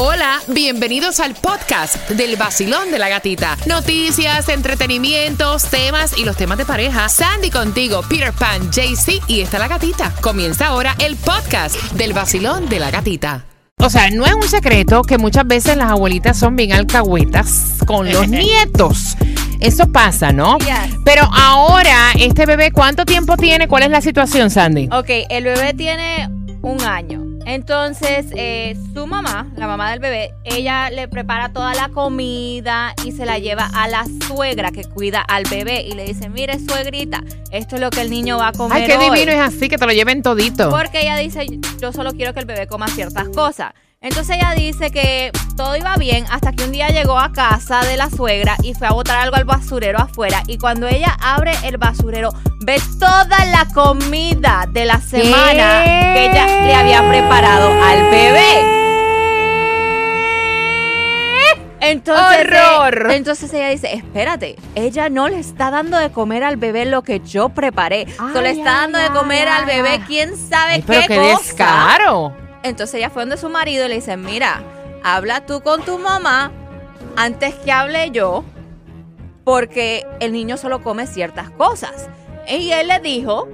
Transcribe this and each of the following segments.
Hola, bienvenidos al podcast del vacilón de la gatita. Noticias, entretenimientos, temas y los temas de pareja. Sandy contigo, Peter Pan, JC y está la gatita. Comienza ahora el podcast del vacilón de la gatita. O sea, no es un secreto que muchas veces las abuelitas son bien alcahuetas con los nietos. Eso pasa, ¿no? Yes. Pero ahora, este bebé, ¿cuánto tiempo tiene? ¿Cuál es la situación, Sandy? Ok, el bebé tiene un año. Entonces, eh, su mamá, la mamá del bebé, ella le prepara toda la comida y se la lleva a la suegra que cuida al bebé y le dice, mire suegrita, esto es lo que el niño va a comer Ay, qué hoy". divino es así, que te lo lleven todito. Porque ella dice, yo solo quiero que el bebé coma ciertas cosas. Entonces ella dice que todo iba bien hasta que un día llegó a casa de la suegra y fue a botar algo al basurero afuera. Y cuando ella abre el basurero, ve toda la comida de la semana que ella le había preparado al bebé. Entonces, ¡Horror! eh, entonces ella dice, espérate, ella no le está dando de comer al bebé lo que yo preparé. Solo le Ay, está dando ay, de comer ay, al bebé ay. quién sabe Ay, pero qué, qué cosa. descaro. Entonces ella fue donde su marido y le dice, mira, habla tú con tu mamá antes que hable yo, porque el niño solo come ciertas cosas. Y él le dijo,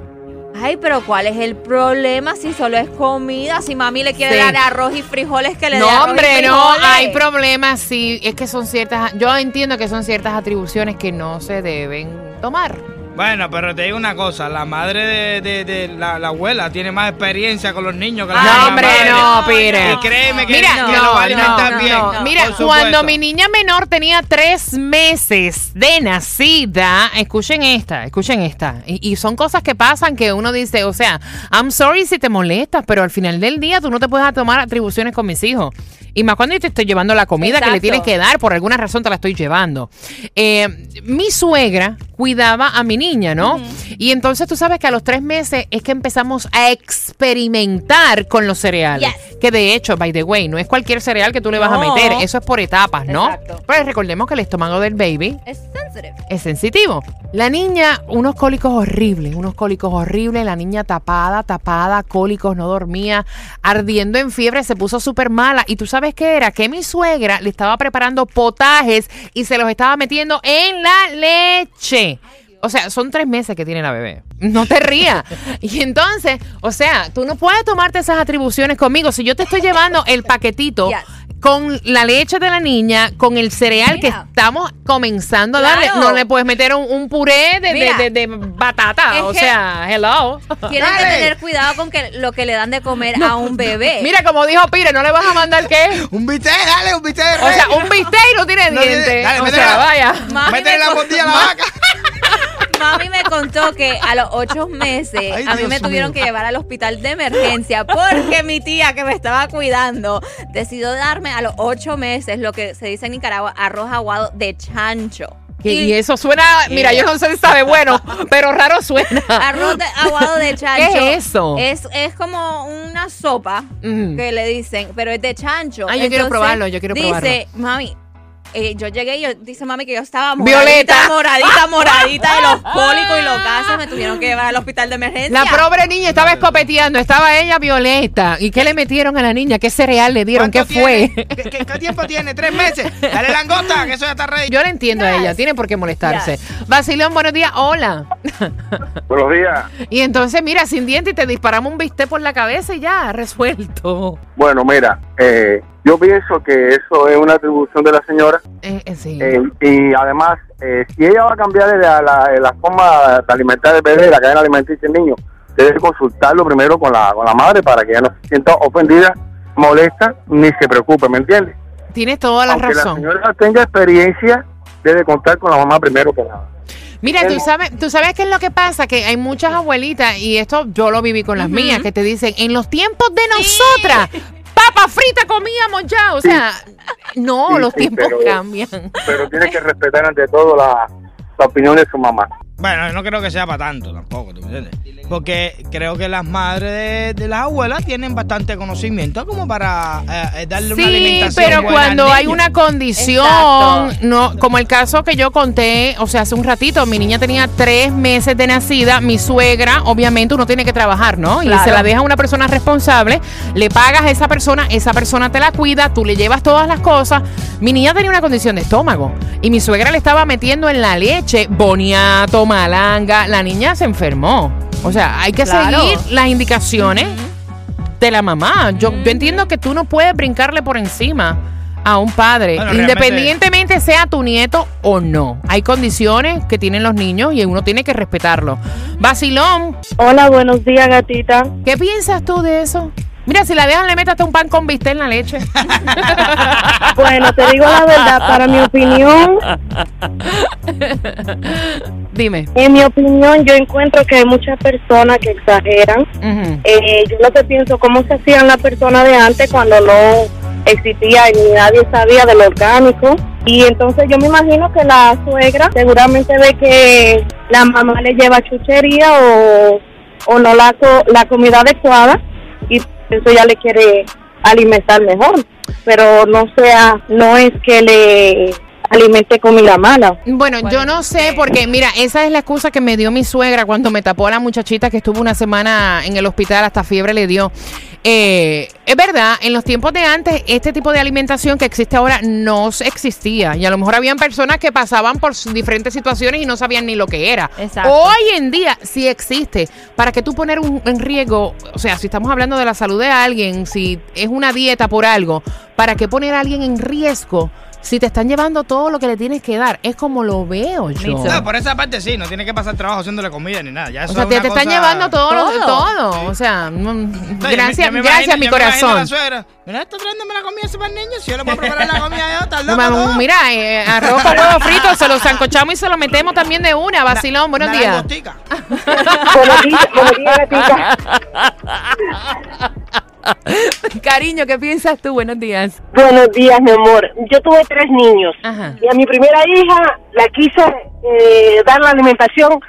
ay, pero ¿cuál es el problema si solo es comida? Si mami le quiere Sí. dar arroz y frijoles, que le dé No, y hombre, no, frijoles". hay problemas, sí, es que son ciertas, yo entiendo que son ciertas atribuciones que no se deben tomar. Bueno, pero te digo una cosa, la madre de, de- de la, la abuela tiene más experiencia con los niños que la Ay, No, hombre, madre. no, Pire. Y créeme que, Mira, que no, lo va a alimentar no, bien. no. Mira, cuando mi niña menor tenía tres meses de nacida, escuchen esta, escuchen esta. Y, y son cosas que pasan que uno dice, o sea, I'm sorry si te molestas, pero al final del día tú no te puedes tomar atribuciones con mis hijos. Y más cuando yo te estoy llevando la comida que le tienes que dar, por alguna razón te la estoy llevando. Eh, mi suegra cuidaba a mi niña, ¿no? Y entonces tú sabes que a los tres meses es que empezamos a experimentar con los cereales. Yes. Que de hecho, by the way, no es cualquier cereal que tú le vas a meter, eso es por etapas, ¿no? Exacto. Pero recordemos que el estómago del baby. Es sensitivo. La niña, unos cólicos horribles, unos cólicos horribles, la niña tapada, tapada, cólicos, no dormía, ardiendo en fiebre, se puso súper mala. Y tú sabes qué era, que mi suegra le estaba preparando potajes y se los estaba metiendo en la leche. O sea, son tres meses que tiene la bebé. No te rías. Y entonces, o sea, tú no puedes tomarte esas atribuciones conmigo. Si yo te estoy llevando el paquetito Yes. Con la leche de la niña, con el cereal que estamos comenzando a darle, no le puedes meter un, un puré de, de- de- de batata. Es o que- sea, hello. Tienen que Dale. tener cuidado con que lo que le dan de comer a un bebé. Mira, como dijo Pire, no le vas a mandar qué. Un bistec, dale, un bistec de O sea, un bistec y no tiene No dientes. dale, o sea, la- vaya. Métele la botella a la vaca. Mami me contó que a los ocho meses Ay, a mí Dios me tuvieron mío. que llevar al hospital de emergencia porque mi tía que me estaba cuidando decidió darme a los ocho meses lo que se dice en Nicaragua arroz aguado de chancho. Y, y eso suena, mira, yo no sé si sabe bueno, pero raro suena. Arroz de, aguado de chancho. ¿Qué es eso? Es, es como una sopa Mm. que le dicen, pero es de chancho. Ay, yo quiero probarlo, yo quiero dice, mami, eh, yo llegué y yo, dice mami que yo estaba Violeta. moradita, moradita, moradita de los cólicos y los gases. Me tuvieron que llevar al hospital de emergencia. La pobre niña estaba escopeteando, estaba ella violeta. ¿Y qué le metieron a la niña? ¿Qué cereal le dieron? ¿Qué ¿Cuánto fue? ¿Qué, qué- qué tiempo tiene? ¿Tres meses? Dale langosta, que eso ya está ready. Yo le entiendo a ella, tiene por qué molestarse. Basilón, buenos días, hola. Buenos días. Y entonces, mira, sin dientes y te disparamos un bistec por la cabeza y ya, resuelto. Bueno, mira, eh, yo pienso que eso es una atribución de la señora Eh, eh, sí. eh, y además, eh, si ella va a cambiar la, la, la forma de alimentar el bebé, la cadena alimenticia del niño, debe consultarlo primero con la, con la madre para que ella no se sienta ofendida, molesta, ni se preocupe, ¿me entiendes? Tienes toda la Aunque la razón. señora tenga experiencia, debe contar con la mamá primero que nada. Mira, tú sabes, tú sabes qué es lo que pasa, que hay muchas abuelitas, y esto yo lo viví con las mías, que te dicen, en los tiempos de nosotras, papa frita comíamos ya. O sea, no, Sí, los sí, tiempos pero- cambian. Pero tiene que respetar ante todo la, la opinión de su mamá. Bueno, no creo que sea para tanto tampoco, ¿tú me entiendes? Porque creo que las madres de, de las abuelas tienen bastante conocimiento como para eh, eh, darle una Sí, alimentación pero buena al cuando hay una condición, Exacto. no, como el caso que yo conté, o sea, hace un ratito, mi niña tenía tres meses de nacida, mi suegra, obviamente uno tiene que trabajar, ¿no? Y Claro. se la deja a una persona responsable, le pagas a esa persona, esa persona te la cuida, tú le llevas todas las cosas. Mi niña tenía una condición de estómago y mi suegra le estaba metiendo en la leche boniato, malanga, la niña se enfermó. O sea, hay que Claro. seguir las indicaciones de la mamá. Yo, yo entiendo que tú no puedes brincarle por encima a un padre, Bueno, independientemente sea tu nieto o no. Hay condiciones que tienen los niños y uno tiene que respetarlo. Basilón, Hola, buenos días, gatita. ¿qué piensas tú de eso? Mira, si la dejan, le métate un pan con bistec en la leche. Bueno, te digo la verdad, para mi opinión, Dime. en mi opinión, yo encuentro que hay muchas personas que exageran. Eh, yo lo que pienso, cómo se hacían las personas de antes cuando no existía ni nadie sabía de lo orgánico. Y entonces yo me imagino que la suegra seguramente ve que la mamá le lleva chuchería o, o no la, co- la comida adecuada y eso ya le quiere alimentar mejor. Pero no sea, no es que le alimente comida mala. Bueno, yo no sé, porque mira, esa es la excusa que me dio mi suegra cuando me tapó a la muchachita que estuvo una semana en el hospital, hasta fiebre le dio. Eh, es verdad, en los tiempos de antes, este tipo de alimentación que existe ahora no se- existía. Y a lo mejor habían personas que pasaban por diferentes situaciones y no sabían ni lo que era. Exacto. Hoy en día sí existe. ¿Para que tú poner un, en riesgo? O sea, si estamos hablando de la salud de alguien, si es una dieta por algo, ¿para qué poner a alguien en riesgo? Si te están llevando todo lo que le tienes que dar, es como lo veo yo. No, por esa parte sí, no tiene que pasar trabajo haciéndole comida ni nada. Ya O eso sea, es te, una te están llevando todo, lo- Todo. todo. O sea, mm, gracias, me gracias, imagino- mi corazón. la suegra, Mira, está trayéndome la comida ese para el niño. Si yo le puedo preparar la comida yo, No, todo. Mira, eh, arroz con huevo frito, se lo zancochamos y se lo metemos también de una. Vacilón, buenos días. langostica. buenos días, buenos días, gatita. Cariño, ¿qué piensas tú? Buenos días. Buenos días, mi amor. Yo tuve tres niños Ajá. y a mi primera hija la quise eh, dar la alimentación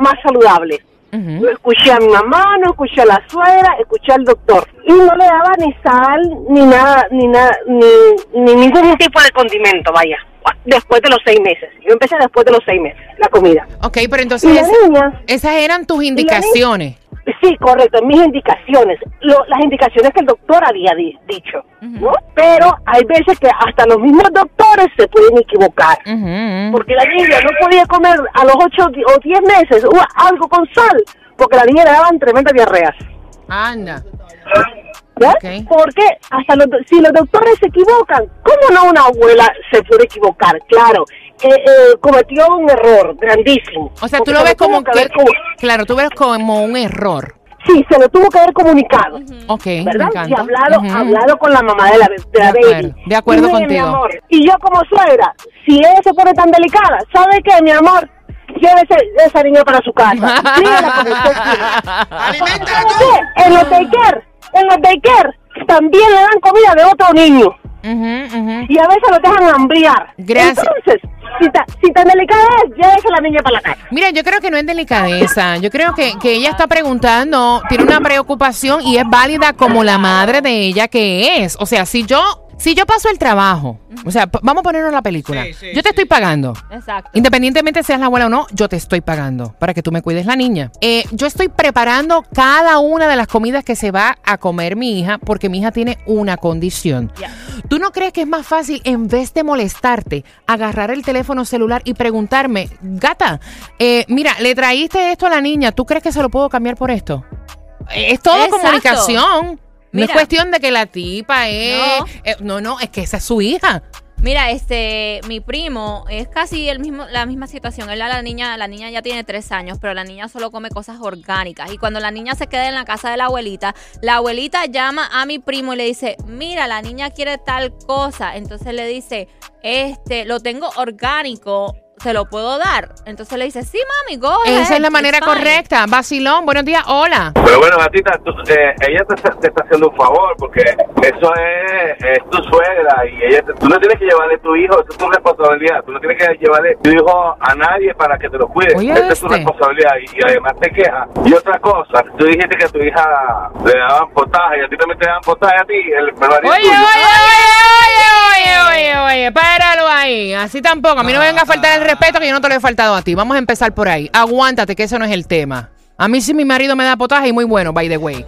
más saludable. Lo escuché a mi mamá, no escuché a la suegra, escuché al doctor. Y no le daba ni sal, ni nada, ni nada, ni, ni ningún tipo de condimento, vaya. Después de los seis meses. Yo empecé después de los seis meses, la comida. Ok, pero entonces niña, esas eran tus indicaciones. Sí, correcto, mis indicaciones, lo- las indicaciones que el doctor había di- dicho, ¿no? Pero hay veces que hasta los mismos doctores se pueden equivocar, porque la niña no podía comer a los 8 o 10 meses algo con sal, porque la niña le daban tremendas diarreas. Anda. ¿ya? Porque hasta los, si los doctores se equivocan, ¿cómo no una abuela se puede equivocar? Claro, eh, eh, cometió un error grandísimo. O sea, tú lo se ves como que, comu- claro, tú ves como un error. Sí, se lo tuvo que haber comunicado. Ok, me ¿verdad? encanta. Y hablado, hablado con la mamá de la, de la De baby. acuerdo, de acuerdo contigo. mi amor, y yo como suegra, si ella se pone tan delicada, ¿sabe qué, mi amor? Llévese esa niña para su casa. En los daycare, en los daycare, también le dan comida de otro niño. Y a veces lo dejan hambriar. Gracias. Entonces, si, ta- si tan delicada es, llévese a la niña para la casa. Mira, yo creo que no es delicadeza. Yo creo que, que ella está preguntando, tiene una preocupación y es válida como la madre de ella que es. O sea, si yo, si yo paso el trabajo, o sea, vamos a ponernos la película. Sí, sí, yo te sí. estoy pagando. Exacto. Independientemente seas la abuela o no, yo te estoy pagando para que tú me cuides la niña. Eh, yo estoy preparando cada una de las comidas que se va a comer mi hija porque mi hija tiene una condición. Ya. ¿Tú no crees que es más fácil, en vez de molestarte, agarrar el teléfono celular y preguntarme, gata, eh, mira, le traíste esto a la niña, ¿tú crees que se lo puedo cambiar por esto? Eh, Es todo Exacto. comunicación. No es cuestión de que la tipa es... No. eh, no, no, es que esa es su hija. Mira, este, mi primo es casi el mismo, la misma situación. Él a la niña, la niña ya tiene tres años, pero la niña solo come cosas orgánicas. Y cuando la niña se queda en la casa de la abuelita, la abuelita llama a mi primo y le dice, mira, la niña quiere tal cosa. Entonces le dice, este, lo tengo orgánico. Se lo puedo dar. Entonces le dice, sí, mami, go ahead, Esa es la manera fine". correcta. Vacilón, buenos días, hola. Pero bueno, gatita, tú- eh, ella te, está- te está haciendo un favor porque eso es, es tu suegra y ella te- tú no tienes que llevarle tu hijo, eso es tu responsabilidad. Tú no tienes que llevarle tu hijo a nadie para que te lo cuide. Esa es tu este. responsabilidad y, y además te quejas. Y otra cosa, tú dijiste que a tu hija le daban potaje y a ti también te daban potaje a ti, el, el marido Oye, oye, tuyo. oye, oye, oye, oye, páralo ahí. Así tampoco. A mí no me venga a faltar el respeto que yo no te lo he faltado a ti. Vamos a empezar por ahí. Aguántate, que ese no es el tema. A mí sí mi marido me da potaje y muy bueno, by the way.